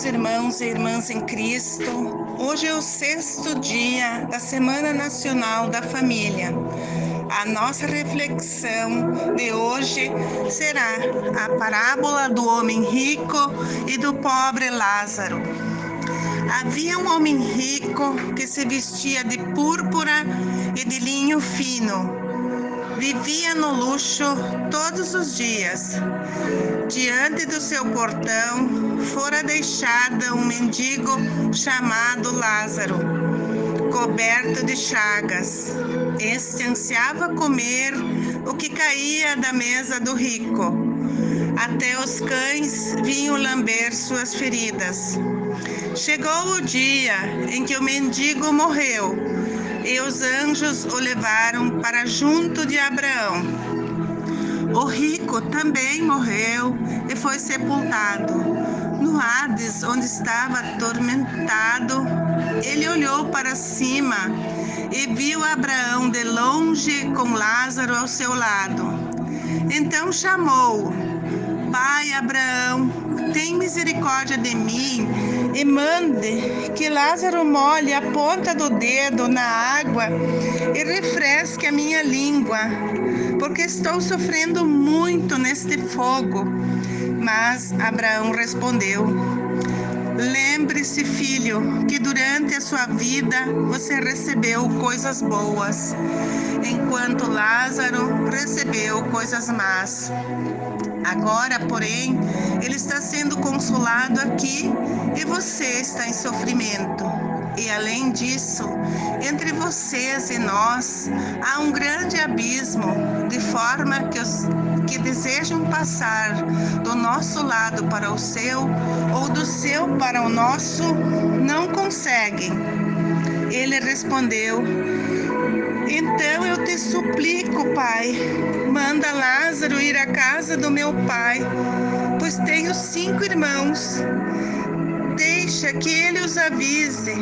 Amados irmãos e irmãs em Cristo, hoje é o sexto dia da Semana Nacional da Família. A nossa reflexão de hoje será a parábola do homem rico e do pobre Lázaro. Havia um homem rico que se vestia de púrpura e de linho fino vivia no luxo todos os dias. Diante do seu portão fora deixada um mendigo chamado Lázaro, coberto de chagas. Este ansiava comer o que caía da mesa do rico. Até os cães vinham lamber suas feridas. Chegou o dia em que o mendigo morreu anjos o levaram para junto de Abraão. O rico também morreu e foi sepultado. No Hades, onde estava atormentado, ele olhou para cima e viu Abraão de longe com Lázaro ao seu lado. Então chamou: Pai Abraão, tem misericórdia de mim e mande que Lázaro molhe a ponta do dedo na água e refresque a minha língua, porque estou sofrendo muito neste fogo. Mas Abraão respondeu: Lembre-se, filho, que durante a sua vida você recebeu coisas boas, enquanto Lázaro recebeu coisas más. Agora, porém, ele está sendo consolado aqui e você está em sofrimento. E além disso, entre vocês e nós há um grande abismo, de forma que os que desejam passar do nosso lado para o seu ou do seu para o nosso não conseguem. Ele respondeu: Então eu te suplico, Pai, manda Lázaro ir à casa do meu pai, pois tenho cinco irmãos. Deixa que ele os avise,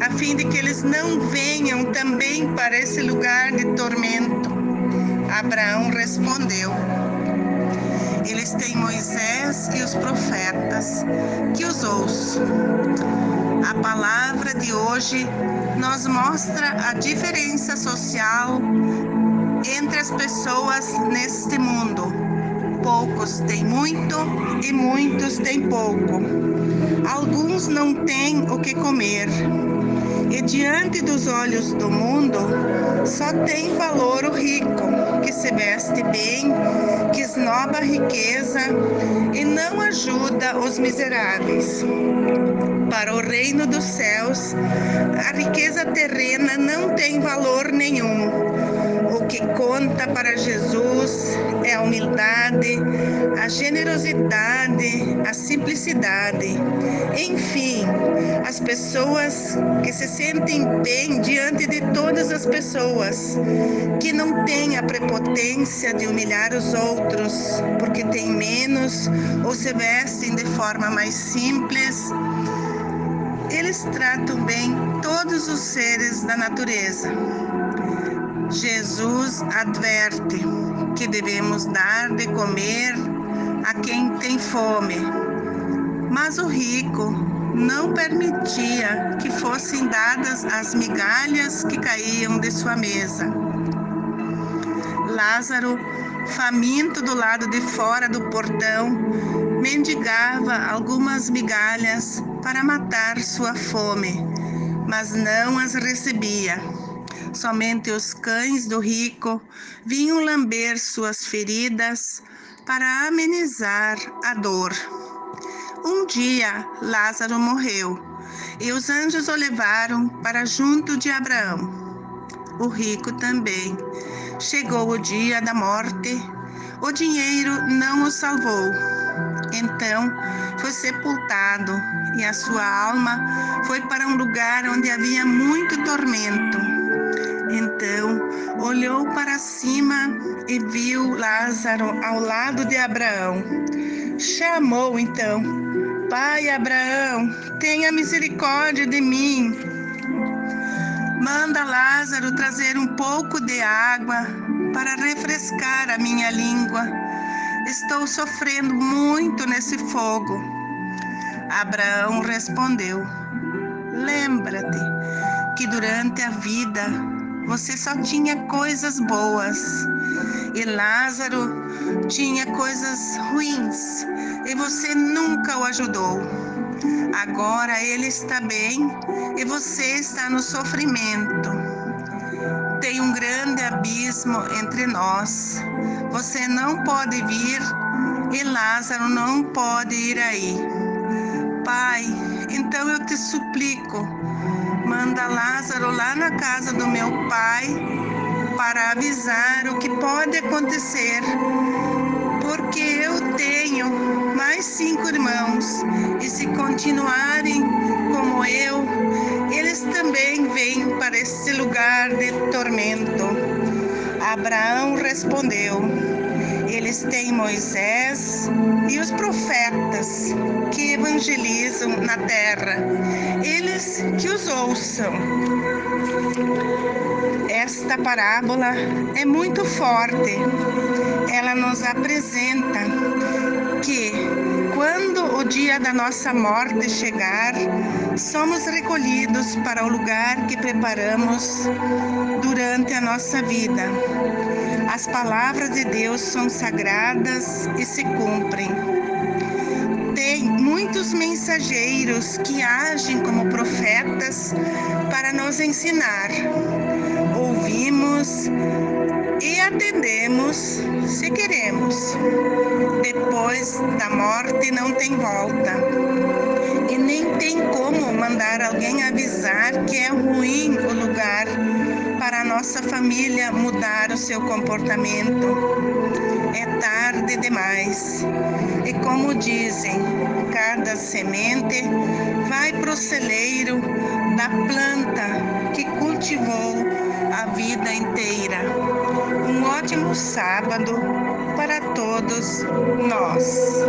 a fim de que eles não venham também para esse lugar de tormento. Abraão respondeu: eles têm Moisés e os profetas, que os ouço. A palavra de hoje nos mostra a diferença social entre as pessoas neste mundo. Poucos têm muito e muitos têm pouco. Alguns não têm o que comer e diante dos olhos do mundo, só tem valor o rico, que se veste bem, que esnoba a riqueza e não ajuda os miseráveis. Para o reino dos céus, a riqueza terrena não tem valor nenhum. O que conta para Jesus é a humildade, a generosidade, a simplicidade. Enfim, as pessoas que se sentem bem diante de todas as pessoas, que não têm a prepotência de humilhar os outros porque têm menos ou se vestem de forma mais simples. Eles tratam bem todos os seres da natureza. Jesus adverte que devemos dar de comer a quem tem fome, mas o rico não permitia que fossem dadas as migalhas que caíam de sua mesa. Lázaro, faminto do lado de fora do portão, mendigava algumas migalhas para matar sua fome, mas não as recebia. Somente os cães do rico vinham lamber suas feridas para amenizar a dor. Um dia Lázaro morreu e os anjos o levaram para junto de Abraão. O rico também. Chegou o dia da morte, o dinheiro não o salvou. Então foi sepultado e a sua alma foi para um lugar onde havia muito tormento. Então olhou para cima e viu Lázaro ao lado de Abraão. Chamou então Pai Abraão, tenha misericórdia de mim. Manda Lázaro trazer um pouco de água para refrescar a minha língua. Estou sofrendo muito nesse fogo. Abraão respondeu: Lembra-te que durante a vida você só tinha coisas boas e Lázaro tinha coisas ruins e você nunca o ajudou. Agora ele está bem e você está no sofrimento. Tem um grande abismo entre nós. Você não pode vir e Lázaro não pode ir aí. Pai, então eu te suplico, manda Lázaro lá na casa do meu pai para avisar o que pode acontecer, porque eu tenho mais cinco irmãos e se continuarem como eu, eles também vêm para este lugar de tormento. Abraão respondeu: Eles têm Moisés e os profetas que evangelizam na terra, eles que os ouçam. Esta parábola é muito forte. Ela nos apresenta que, quando o dia da nossa morte chegar, somos recolhidos para o lugar que preparamos durante a nossa vida. As palavras de Deus são sagradas e se cumprem. Tem muitos mensageiros que agem como profetas para nos ensinar. Ouvimos e atendemos se queremos. Depois da morte não tem volta. E nem tem como mandar alguém avisar que é ruim o lugar para a nossa família mudar o seu comportamento. É tarde demais. E como dizem, cada semente vai para o celeiro da planta que cultivou a vida inteira. Um ótimo sábado para todos nós.